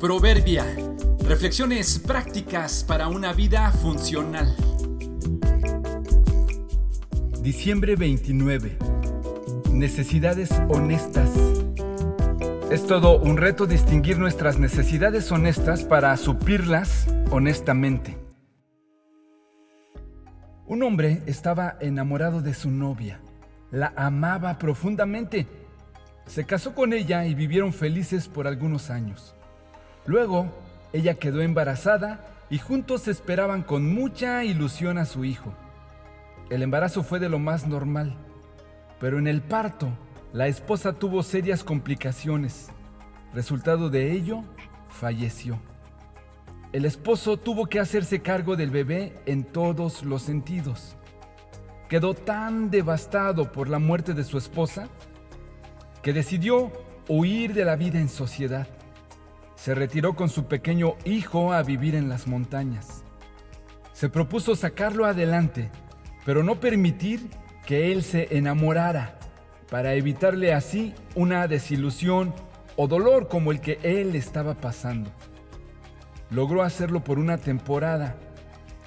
Proverbia. Reflexiones prácticas para una vida funcional. Diciembre 29. Necesidades honestas. Es todo un reto distinguir nuestras necesidades honestas para suplirlas honestamente. Un hombre estaba enamorado de su novia. La amaba profundamente. Se casó con ella y vivieron felices por algunos años. Luego, ella quedó embarazada y juntos esperaban con mucha ilusión a su hijo. El embarazo fue de lo más normal, pero en el parto, la esposa tuvo serias complicaciones. Resultado de ello, falleció. El esposo tuvo que hacerse cargo del bebé en todos los sentidos. Quedó tan devastado por la muerte de su esposa que decidió huir de la vida en sociedad. Se retiró con su pequeño hijo a vivir en las montañas. Se propuso sacarlo adelante, pero no permitir que él se enamorara, para evitarle así una desilusión o dolor como el que él estaba pasando. Logró hacerlo por una temporada.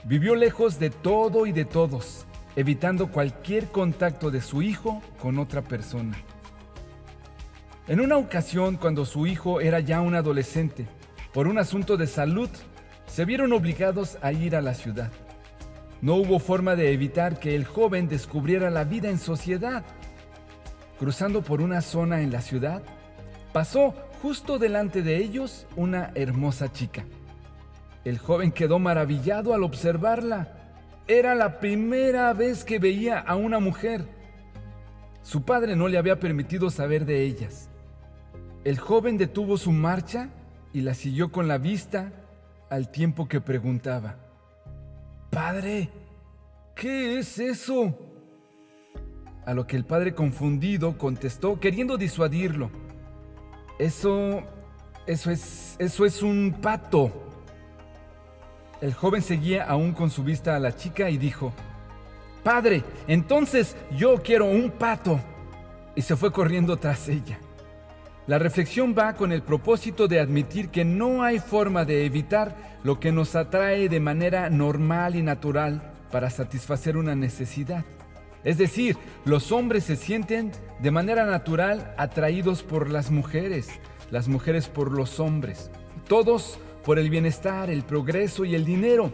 Vivió lejos de todo y de todos, evitando cualquier contacto de su hijo con otra persona. En una ocasión, cuando su hijo era ya un adolescente, por un asunto de salud, se vieron obligados a ir a la ciudad. No hubo forma de evitar que el joven descubriera la vida en sociedad. Cruzando por una zona en la ciudad, pasó justo delante de ellos una hermosa chica. El joven quedó maravillado al observarla. Era la primera vez que veía a una mujer. Su padre no le había permitido saber de ellas. El joven detuvo su marcha y la siguió con la vista al tiempo que preguntaba, Padre, ¿qué es eso? A lo que el padre confundido contestó, queriendo disuadirlo, Eso, eso es, eso es un pato. El joven seguía aún con su vista a la chica y dijo, Padre, entonces yo quiero un pato. Y se fue corriendo tras ella. La reflexión va con el propósito de admitir que no hay forma de evitar lo que nos atrae de manera normal y natural para satisfacer una necesidad. Es decir, los hombres se sienten de manera natural atraídos por las mujeres, las mujeres por los hombres. Todos por el bienestar, el progreso y el dinero.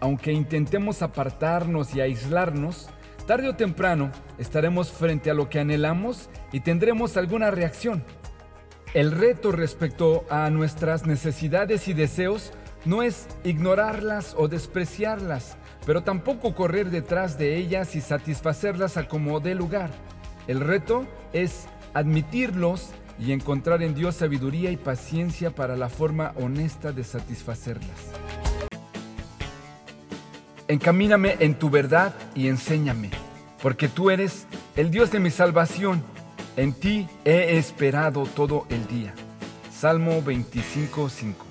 Aunque intentemos apartarnos y aislarnos, tarde o temprano estaremos frente a lo que anhelamos y tendremos alguna reacción. El reto respecto a nuestras necesidades y deseos no es ignorarlas o despreciarlas, pero tampoco correr detrás de ellas y satisfacerlas a como dé lugar. El reto es admitirlos y encontrar en Dios sabiduría y paciencia para la forma honesta de satisfacerlas. Encamíname en tu verdad y enséñame, porque tú eres el Dios de mi salvación. En ti he esperado todo el día. Salmo 25.5